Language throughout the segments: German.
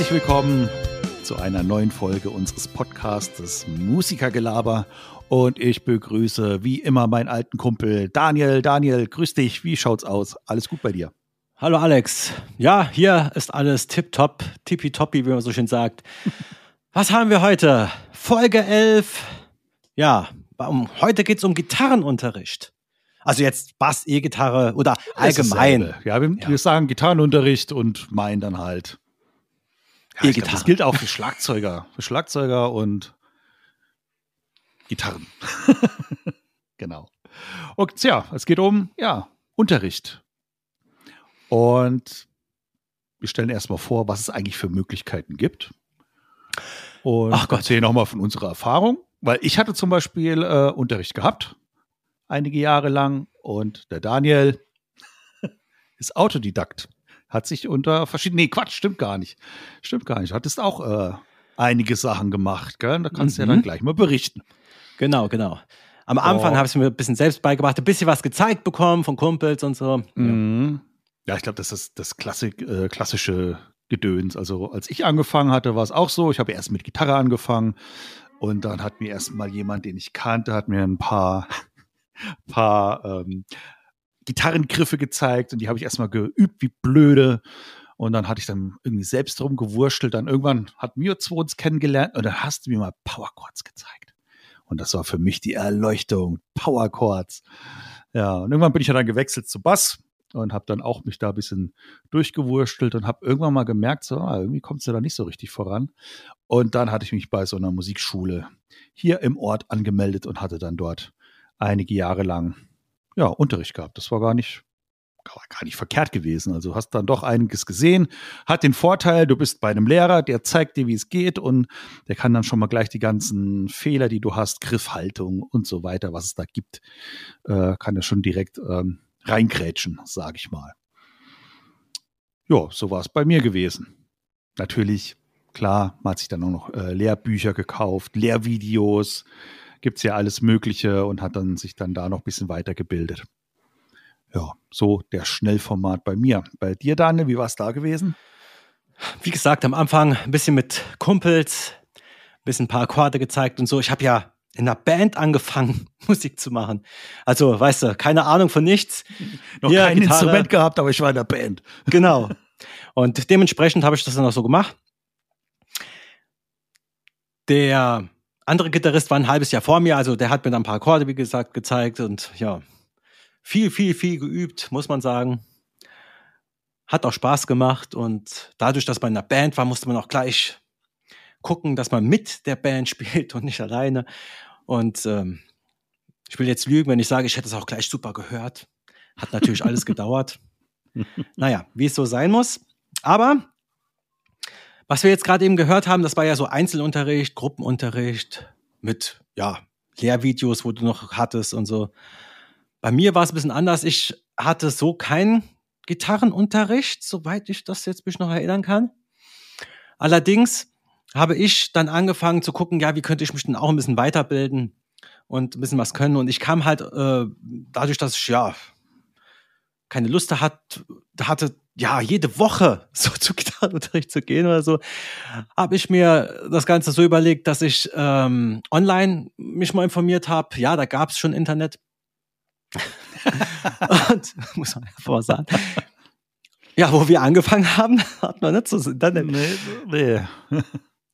Herzlich willkommen zu einer neuen Folge unseres Podcasts Musikergelaber. Und ich begrüße wie immer meinen alten Kumpel Daniel. Daniel, grüß dich. Wie schaut's aus? Alles gut bei dir? Hallo Alex. Ja, hier ist alles tipptopp, tippitoppi, wie man so schön sagt. Was haben wir heute? Folge 11. Ja, heute geht's um Gitarrenunterricht. Also jetzt Bass, E-Gitarre oder allgemein. Ja wir, ja, wir sagen Gitarrenunterricht und meinen dann halt ja, E-Gitarre. Das gilt auch für Schlagzeuger, für Schlagzeuger und Gitarren. genau. Und ja, es geht um ja, Unterricht. Und wir stellen erstmal vor, was es eigentlich für Möglichkeiten gibt. Und Ach Gott. erzählen nochmal von unserer Erfahrung. Weil ich hatte zum Beispiel äh, Unterricht gehabt, einige Jahre lang. Und der Daniel ist Autodidakt hat sich unter verschiedenen, nee, Quatsch, stimmt gar nicht. Stimmt gar nicht. Hattest auch äh, einige Sachen gemacht, gell? Da kannst du ja dann mhm. gleich mal berichten. Genau, genau. Am Anfang oh. habe ich mir ein bisschen selbst beigebracht, ein bisschen was gezeigt bekommen von Kumpels und so. Mhm. Ja, ich glaube, das ist das Klassik, äh, klassische Gedöns. Also als ich angefangen hatte, war es auch so. Ich habe erst mit Gitarre angefangen und dann hat mir erst mal jemand, den ich kannte, hat mir ein paar, paar ähm, Gitarrengriffe gezeigt und die habe ich erstmal geübt, wie blöde. Und dann hatte ich dann irgendwie selbst drum gewurschtelt. Dann irgendwann hat mir zwei uns kennengelernt und dann hast du mir mal Power Chords gezeigt. Und das war für mich die Erleuchtung. Power Chords. Ja, und irgendwann bin ich ja dann gewechselt zu Bass und habe dann auch mich da ein bisschen durchgewurschtelt und habe irgendwann mal gemerkt, so ah, irgendwie es ja da nicht so richtig voran. Und dann hatte ich mich bei so einer Musikschule hier im Ort angemeldet und hatte dann dort einige Jahre lang ja, Unterricht gehabt. Das war gar nicht, gar nicht verkehrt gewesen. Also hast dann doch einiges gesehen. Hat den Vorteil, du bist bei einem Lehrer, der zeigt dir, wie es geht und der kann dann schon mal gleich die ganzen Fehler, die du hast, Griffhaltung und so weiter, was es da gibt, äh, kann er schon direkt ähm, reingrätschen, sage ich mal. Ja, so war es bei mir gewesen. Natürlich, klar, man hat sich dann auch noch äh, Lehrbücher gekauft, Lehrvideos, gibt es ja alles Mögliche und hat dann sich dann da noch ein bisschen weitergebildet. Ja, so der Schnellformat bei mir. Bei dir, Daniel, wie war es da gewesen? Wie gesagt, am Anfang ein bisschen mit Kumpels, ein bisschen ein paar Akkorde gezeigt und so. Ich habe ja in einer Band angefangen, Musik zu machen. Also, weißt du, keine Ahnung von nichts. Noch Hier, kein Gitarre. Instrument gehabt, aber ich war in der Band. Genau. Und dementsprechend habe ich das dann auch so gemacht. Der andere Gitarrist war ein halbes Jahr vor mir, also der hat mir dann ein paar Akkorde, wie gesagt, gezeigt und ja, viel, viel, viel geübt, muss man sagen. Hat auch Spaß gemacht und dadurch, dass man in einer Band war, musste man auch gleich gucken, dass man mit der Band spielt und nicht alleine. Und ähm, ich will jetzt lügen, wenn ich sage, ich hätte es auch gleich super gehört. Hat natürlich alles gedauert. Naja, wie es so sein muss. Aber was wir jetzt gerade eben gehört haben, das war ja so Einzelunterricht, Gruppenunterricht mit, ja, Lehrvideos, wo du noch hattest und so. Bei mir war es ein bisschen anders. Ich hatte so keinen Gitarrenunterricht, soweit ich das jetzt mich noch erinnern kann. Allerdings habe ich dann angefangen zu gucken, ja, wie könnte ich mich denn auch ein bisschen weiterbilden und ein bisschen was können. Und ich kam halt äh, dadurch, dass ich ja keine Lust hat, hatte, ja, jede Woche so zu Gitarrenunterricht zu gehen oder so, habe ich mir das Ganze so überlegt, dass ich ähm, online mich mal informiert habe. Ja, da gab es schon Internet. und muss man hervor sagen. Ja, wo wir angefangen haben, hat man nicht so Internet. Nee, nee.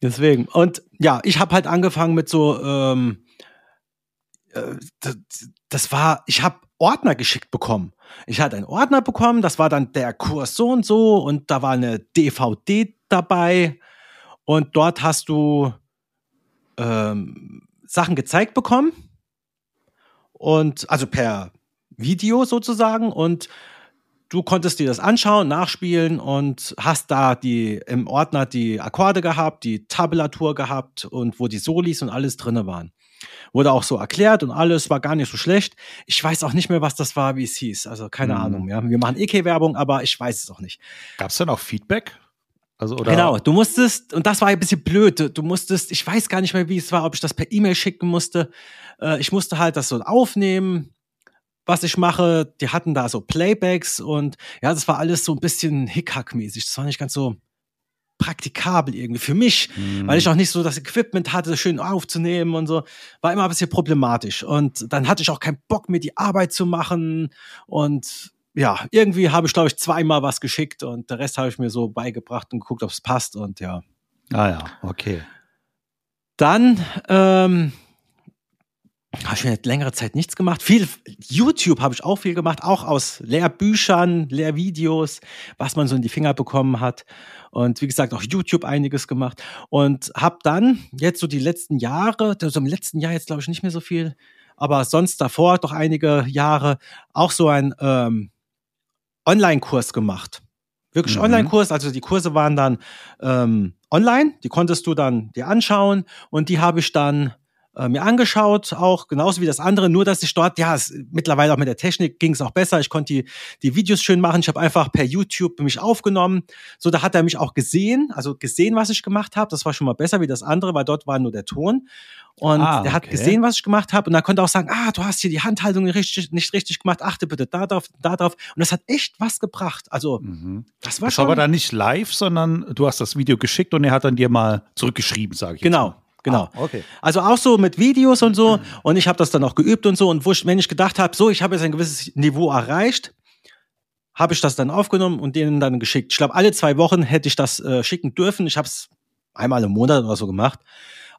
Deswegen. Und ja, ich habe halt angefangen mit so, ähm, äh, das, das war, ich habe Ordner geschickt bekommen. Ich hatte einen Ordner bekommen, das war dann der Kurs so und so und da war eine DVD dabei. Und dort hast du ähm, Sachen gezeigt bekommen. Und also per Video sozusagen. Und du konntest dir das anschauen, nachspielen und hast da die im Ordner die Akkorde gehabt, die Tabulatur gehabt und wo die Solis und alles drinne waren. Wurde auch so erklärt und alles war gar nicht so schlecht. Ich weiß auch nicht mehr, was das war, wie es hieß. Also keine mhm. Ahnung. Ja. Wir machen EK-Werbung, aber ich weiß es auch nicht. Gab es dann auch Feedback? Also, oder? Genau, du musstest, und das war ein bisschen blöd, du musstest, ich weiß gar nicht mehr, wie es war, ob ich das per E-Mail schicken musste. Äh, ich musste halt das so aufnehmen, was ich mache. Die hatten da so Playbacks und ja, das war alles so ein bisschen Hickhack-mäßig. Das war nicht ganz so, praktikabel irgendwie für mich, mhm. weil ich auch nicht so das Equipment hatte, das schön aufzunehmen und so. War immer ein bisschen problematisch. Und dann hatte ich auch keinen Bock, mir die Arbeit zu machen. Und ja, irgendwie habe ich, glaube ich, zweimal was geschickt und der Rest habe ich mir so beigebracht und geguckt, ob es passt. Und ja. Ah ja, okay. Dann ähm, habe ich mir längere Zeit nichts gemacht. Viel YouTube habe ich auch viel gemacht, auch aus Lehrbüchern, Lehrvideos, was man so in die Finger bekommen hat. Und wie gesagt, auch YouTube einiges gemacht. Und habe dann jetzt so die letzten Jahre, also im letzten Jahr jetzt glaube ich nicht mehr so viel, aber sonst davor doch einige Jahre auch so ein ähm, Online-Kurs gemacht. Wirklich mhm. Online-Kurs, also die Kurse waren dann ähm, online, die konntest du dann dir anschauen und die habe ich dann äh, mir angeschaut, auch genauso wie das andere, nur dass ich dort, ja, es, mittlerweile auch mit der Technik ging es auch besser. Ich konnte die, die Videos schön machen. Ich habe einfach per YouTube mich aufgenommen. So, da hat er mich auch gesehen, also gesehen, was ich gemacht habe. Das war schon mal besser wie das andere, weil dort war nur der Ton. Und ah, der hat gesehen, was ich gemacht habe. Und dann konnte er auch sagen, ah, du hast hier die Handhaltung nicht richtig, nicht richtig gemacht, achte bitte da drauf, da drauf. Und das hat echt was gebracht. Also, mhm. das war das schon. Das war aber dann nicht live, sondern du hast das Video geschickt und er hat dann dir mal zurückgeschrieben, sage ich. Genau. Mal. Genau. Ah, okay. Also auch so mit Videos und so. Und ich habe das dann auch geübt und so. Und wo ich, wenn ich gedacht habe, so, ich habe jetzt ein gewisses Niveau erreicht, habe ich das dann aufgenommen und denen dann geschickt. Ich glaube, alle zwei Wochen hätte ich das äh, schicken dürfen. Ich habe es einmal im Monat oder so gemacht.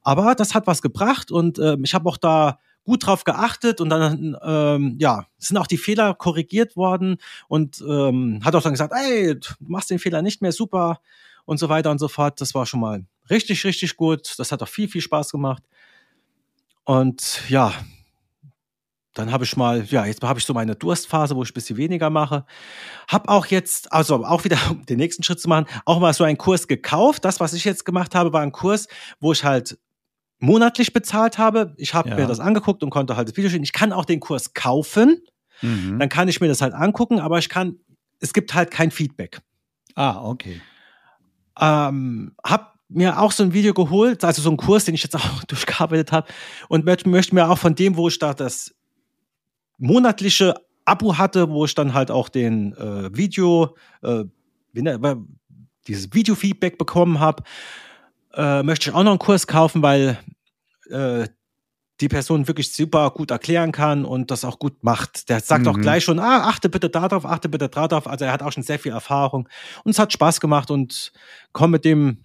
Aber das hat was gebracht und äh, ich habe auch da gut drauf geachtet und dann ähm, ja sind auch die Fehler korrigiert worden und ähm, hat auch dann gesagt, ey, du machst den Fehler nicht mehr super und so weiter und so fort. Das war schon mal richtig, richtig gut. Das hat auch viel, viel Spaß gemacht. Und ja, dann habe ich mal, ja, jetzt habe ich so meine Durstphase, wo ich ein bisschen weniger mache. Hab auch jetzt, also auch wieder, um den nächsten Schritt zu machen, auch mal so einen Kurs gekauft. Das, was ich jetzt gemacht habe, war ein Kurs, wo ich halt monatlich bezahlt habe. Ich habe ja. mir das angeguckt und konnte halt das Video sehen. Ich kann auch den Kurs kaufen. Mhm. Dann kann ich mir das halt angucken, aber ich kann, es gibt halt kein Feedback. Ah, okay. Ähm, hab mir auch so ein Video geholt, also so einen Kurs, den ich jetzt auch durchgearbeitet habe und möchte, mir auch von dem, wo ich da das monatliche Abo hatte, wo ich dann halt auch den äh, Video, äh, dieses Video-Feedback bekommen habe, äh, möchte ich auch noch einen Kurs kaufen, weil äh, die Person wirklich super gut erklären kann und das auch gut macht. Der sagt mhm. auch gleich schon, ah, achte bitte darauf, achte bitte darauf. Also er hat auch schon sehr viel Erfahrung und es hat Spaß gemacht und komm mit dem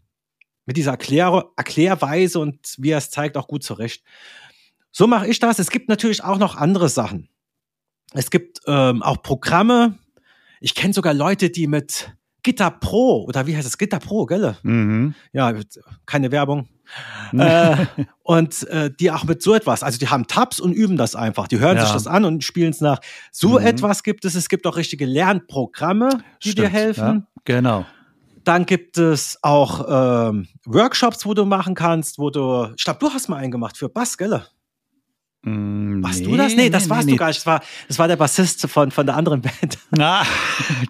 mit dieser Erklär Erklärweise und wie er es zeigt, auch gut zurecht. So mache ich das. Es gibt natürlich auch noch andere Sachen. Es gibt ähm, auch Programme. Ich kenne sogar Leute, die mit Gitter Pro oder wie heißt es? Gitter Pro, gell? Mhm. Ja, keine Werbung. Äh, und äh, die auch mit so etwas, also die haben Tabs und üben das einfach. Die hören ja. sich das an und spielen es nach. So mhm. etwas gibt es. Es gibt auch richtige Lernprogramme, die Stimmt, dir helfen. Ja, genau. Dann gibt es auch ähm, Workshops, wo du machen kannst, wo du, ich glaube, du hast mal einen gemacht für Bass, gell? Mm, warst nee, du das? Nee, das nee, warst nee, du gar nicht. Das war, das war der Bassist von, von der anderen Band. Na,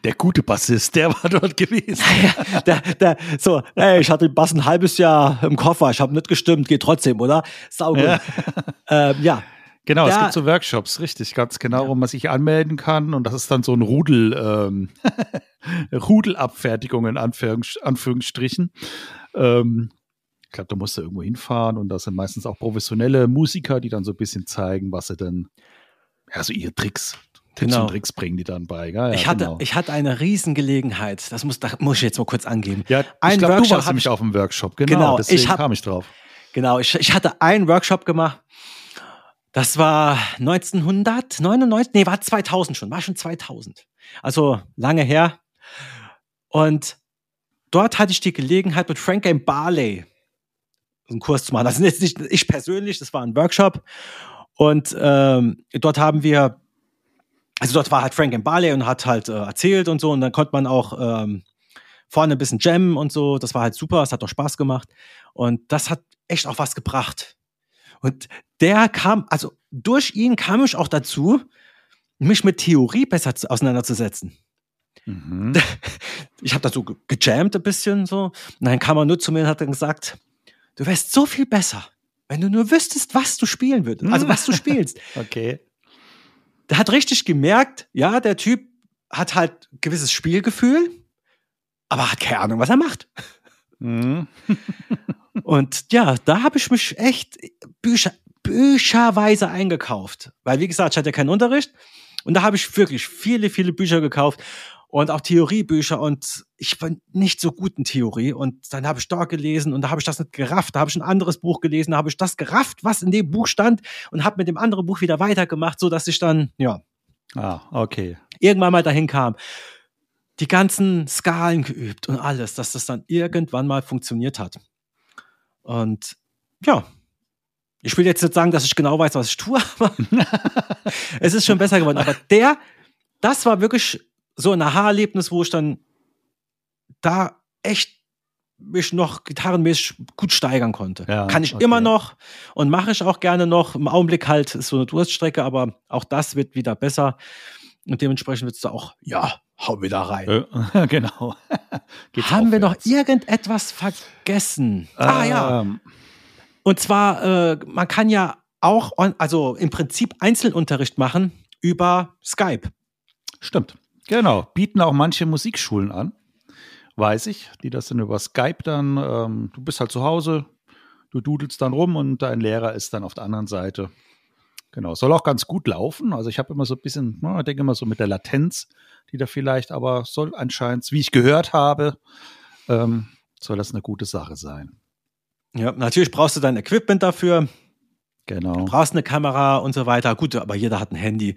der gute Bassist, der war dort gewesen. ja, der, der, so, ey, ich hatte den Bass ein halbes Jahr im Koffer, ich habe nicht gestimmt, geht trotzdem, oder? Saugut. Ja. Ähm, ja. Genau, da, es gibt so Workshops, richtig, ganz genau, wo man sich anmelden kann und das ist dann so ein Rudel, ähm, Rudelabfertigung in Anführungs Anführungsstrichen. Ähm, ich glaube, da musst du irgendwo hinfahren und das sind meistens auch professionelle Musiker, die dann so ein bisschen zeigen, was sie denn, ja, so ihre Tricks, Tipps genau. und Tricks bringen die dann bei. Ja, ich, hatte, genau. ich hatte eine Riesengelegenheit, das muss, das muss ich jetzt mal kurz angeben. Ja, Ein ich glaube, du warst nämlich auf dem Workshop, genau, genau deswegen hab, kam ich drauf. Genau, ich, ich hatte einen Workshop gemacht das war 1999, nee, war 2000 schon, war schon 2000. Also lange her. Und dort hatte ich die Gelegenheit, mit Frank Game Barley einen Kurs zu machen. Das ist jetzt nicht ich persönlich, das war ein Workshop. Und ähm, dort haben wir, also dort war halt Frank Game Barley und hat halt äh, erzählt und so. Und dann konnte man auch ähm, vorne ein bisschen jammen und so. Das war halt super, es hat auch Spaß gemacht. Und das hat echt auch was gebracht. Und der kam, also durch ihn kam ich auch dazu, mich mit Theorie besser auseinanderzusetzen. Mhm. Ich habe da so gejammt ein bisschen so. Und dann kam er nur zu mir und hat dann gesagt, du wärst so viel besser, wenn du nur wüsstest, was du spielen würdest. Also was du spielst. okay. Der hat richtig gemerkt, ja, der Typ hat halt gewisses Spielgefühl, aber hat keine Ahnung, was er macht. Mhm. und ja, da habe ich mich echt Bücher, bücherweise eingekauft. Weil, wie gesagt, ich hatte keinen Unterricht. Und da habe ich wirklich viele, viele Bücher gekauft und auch Theoriebücher und ich war nicht so gut in Theorie. Und dann habe ich da gelesen und da habe ich das nicht gerafft, da habe ich ein anderes Buch gelesen, da habe ich das gerafft, was in dem Buch stand und habe mit dem anderen Buch wieder weitergemacht, so dass ich dann ja ah okay. irgendwann mal dahin kam, die ganzen Skalen geübt und alles, dass das dann irgendwann mal funktioniert hat. Und ja ich will jetzt nicht sagen, dass ich genau weiß, was ich tue, aber es ist schon besser geworden. Aber der, das war wirklich so ein Aha-Erlebnis, wo ich dann da echt mich noch gitarrenmäßig gut steigern konnte. Ja, Kann ich okay. immer noch und mache ich auch gerne noch. Im Augenblick halt ist so eine Durststrecke, aber auch das wird wieder besser. Und dementsprechend wird es da auch, ja, hau wieder rein. Äh, genau. Haben wir noch irgendetwas vergessen? Ähm, ah ja. Und zwar, äh, man kann ja auch, on, also im Prinzip Einzelunterricht machen über Skype. Stimmt. Genau. Bieten auch manche Musikschulen an, weiß ich, die das dann über Skype dann, ähm, du bist halt zu Hause, du dudelst dann rum und dein Lehrer ist dann auf der anderen Seite. Genau, soll auch ganz gut laufen. Also ich habe immer so ein bisschen, na, ich denke immer so mit der Latenz, die da vielleicht, aber soll anscheinend, wie ich gehört habe, ähm, soll das eine gute Sache sein. Ja, natürlich brauchst du dein Equipment dafür. Genau. Du brauchst eine Kamera und so weiter. Gut, aber jeder hat ein Handy.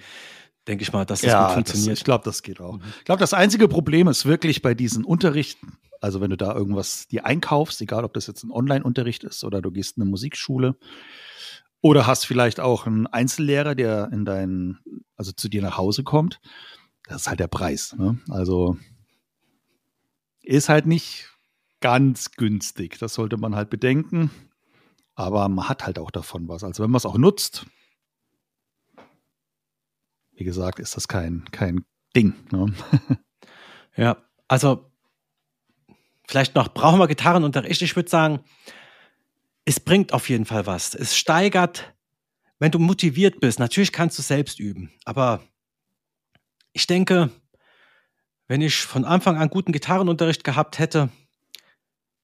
Denke ich mal, dass das ja, gut funktioniert. Das, ich glaube, das geht auch. Mhm. Ich glaube, das einzige Problem ist wirklich bei diesen Unterrichten, also wenn du da irgendwas dir einkaufst, egal ob das jetzt ein Online-Unterricht ist oder du gehst in eine Musikschule oder hast vielleicht auch einen Einzellehrer, der in deinen, also zu dir nach Hause kommt, das ist halt der Preis. Ne? Also ist halt nicht ganz günstig. Das sollte man halt bedenken. Aber man hat halt auch davon was. Also wenn man es auch nutzt, wie gesagt, ist das kein, kein Ding. Ne? ja, also vielleicht noch, brauchen wir Gitarrenunterricht? Ich würde sagen, es bringt auf jeden Fall was. Es steigert, wenn du motiviert bist. Natürlich kannst du selbst üben, aber ich denke, wenn ich von Anfang an guten Gitarrenunterricht gehabt hätte,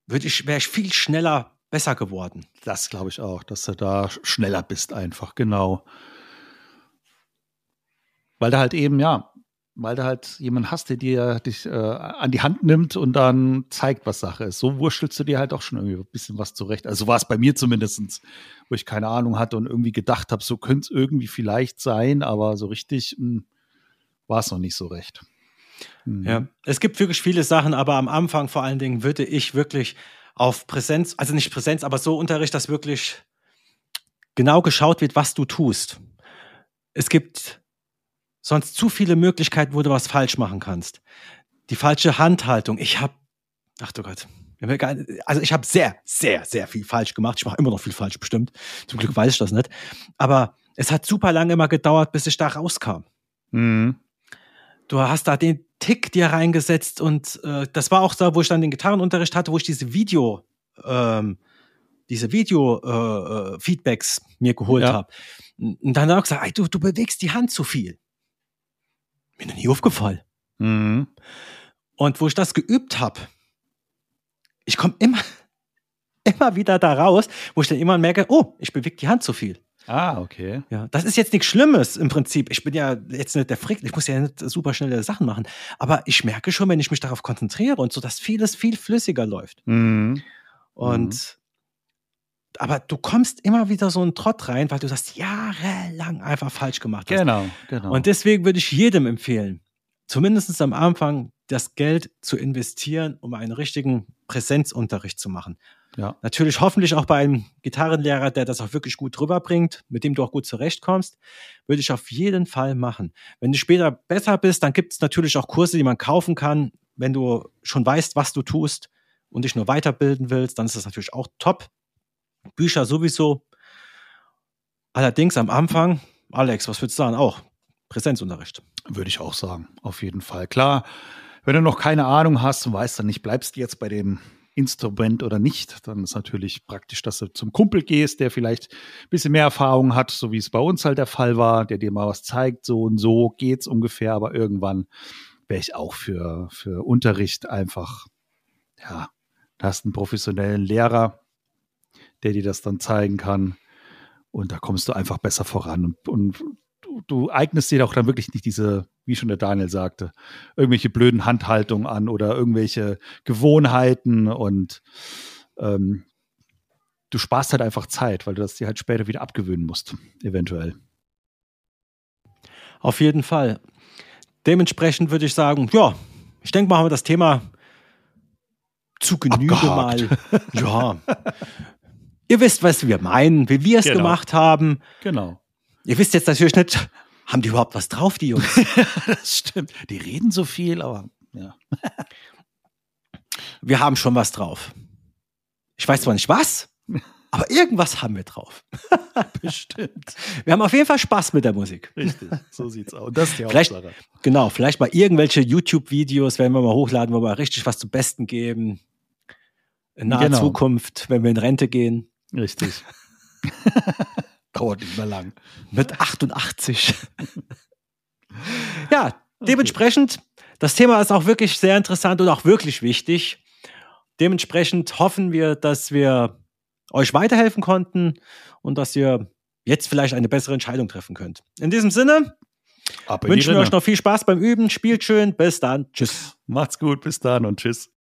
würde ich, wäre ich viel schneller besser geworden. Das glaube ich auch, dass du da schneller bist einfach, genau. Weil du halt eben, ja, weil du halt jemanden hast, der dir dich äh, an die Hand nimmt und dann zeigt, was Sache ist. So wurschtelst du dir halt auch schon irgendwie ein bisschen was zurecht. Also war es bei mir zumindest, wo ich keine Ahnung hatte und irgendwie gedacht habe, so könnte es irgendwie vielleicht sein, aber so richtig hm, war es noch nicht so recht. Mhm. Ja, es gibt wirklich viele Sachen, aber am Anfang vor allen Dingen würde ich wirklich auf Präsenz, also nicht Präsenz, aber so Unterricht, dass wirklich genau geschaut wird, was du tust. Es gibt sonst zu viele Möglichkeiten, wo du was falsch machen kannst. Die falsche Handhaltung. Ich habe, ach du Gott, also ich habe sehr, sehr, sehr viel falsch gemacht. Ich mache immer noch viel falsch, bestimmt. Zum Glück weiß ich das nicht. Aber es hat super lange immer gedauert, bis ich da rauskam. Mhm. Du hast da den Tick dir reingesetzt und äh, das war auch so, wo ich dann den Gitarrenunterricht hatte, wo ich diese Video, ähm, diese Video-Feedbacks äh, äh mir geholt ja. habe. Und dann habe ich gesagt, ey, du, du bewegst die Hand zu viel. Mir noch nie aufgefallen. Mhm. Und wo ich das geübt habe, ich komme immer, immer wieder da raus, wo ich dann immer merke, oh, ich bewege die Hand zu viel. Ah, okay. Ja, das ist jetzt nichts Schlimmes im Prinzip. Ich bin ja jetzt nicht der Frick, ich muss ja nicht super schnelle Sachen machen. Aber ich merke schon, wenn ich mich darauf konzentriere und so, dass vieles viel flüssiger läuft. Mhm. Und, mhm. Aber du kommst immer wieder so einen Trott rein, weil du das jahrelang einfach falsch gemacht hast. Genau, genau. Und deswegen würde ich jedem empfehlen, zumindest am Anfang das Geld zu investieren, um einen richtigen Präsenzunterricht zu machen. Ja. Natürlich hoffentlich auch bei einem Gitarrenlehrer, der das auch wirklich gut rüberbringt, mit dem du auch gut zurechtkommst, würde ich auf jeden Fall machen. Wenn du später besser bist, dann gibt es natürlich auch Kurse, die man kaufen kann. Wenn du schon weißt, was du tust und dich nur weiterbilden willst, dann ist das natürlich auch top. Bücher sowieso. Allerdings am Anfang, Alex, was würdest du sagen? Auch Präsenzunterricht. Würde ich auch sagen, auf jeden Fall. Klar, wenn du noch keine Ahnung hast und weißt dann nicht, bleibst du jetzt bei dem Instrument oder nicht, dann ist natürlich praktisch, dass du zum Kumpel gehst, der vielleicht ein bisschen mehr Erfahrung hat, so wie es bei uns halt der Fall war, der dir mal was zeigt, so und so geht's ungefähr, aber irgendwann wäre ich auch für, für Unterricht einfach, ja, Du hast einen professionellen Lehrer, der dir das dann zeigen kann. Und da kommst du einfach besser voran. Und, und du, du, eignest dir auch dann wirklich nicht diese, wie schon der Daniel sagte, irgendwelche blöden Handhaltungen an oder irgendwelche Gewohnheiten und ähm, du sparst halt einfach Zeit, weil du das dir halt später wieder abgewöhnen musst, eventuell. Auf jeden Fall. Dementsprechend würde ich sagen, ja, ich denke mal, haben wir das Thema zu Genüge Abgehakt. mal. Ja. Ihr wisst, was wir meinen, wie wir es genau. gemacht haben. Genau. Ihr wisst jetzt natürlich nicht, haben die überhaupt was drauf, die Jungs? das stimmt. Die reden so viel, aber ja. wir haben schon was drauf. Ich weiß zwar nicht was, aber irgendwas haben wir drauf. Bestimmt. Wir haben auf jeden Fall Spaß mit der Musik. Richtig, so sieht's aus. Das ist die vielleicht, Hauptsache. Genau, vielleicht mal irgendwelche YouTube-Videos werden wir mal hochladen, wo wir richtig was zum Besten geben. In naher genau. Zukunft, wenn wir in Rente gehen. Richtig. Dauert nicht mehr lang. Mit 88. ja, dementsprechend, das Thema ist auch wirklich sehr interessant und auch wirklich wichtig. Dementsprechend hoffen wir, dass wir euch weiterhelfen konnten und dass ihr jetzt vielleicht eine bessere Entscheidung treffen könnt. In diesem Sinne wünschen wir euch noch viel Spaß beim Üben. Spielt schön. Bis dann. Tschüss. Macht's gut. Bis dann und tschüss.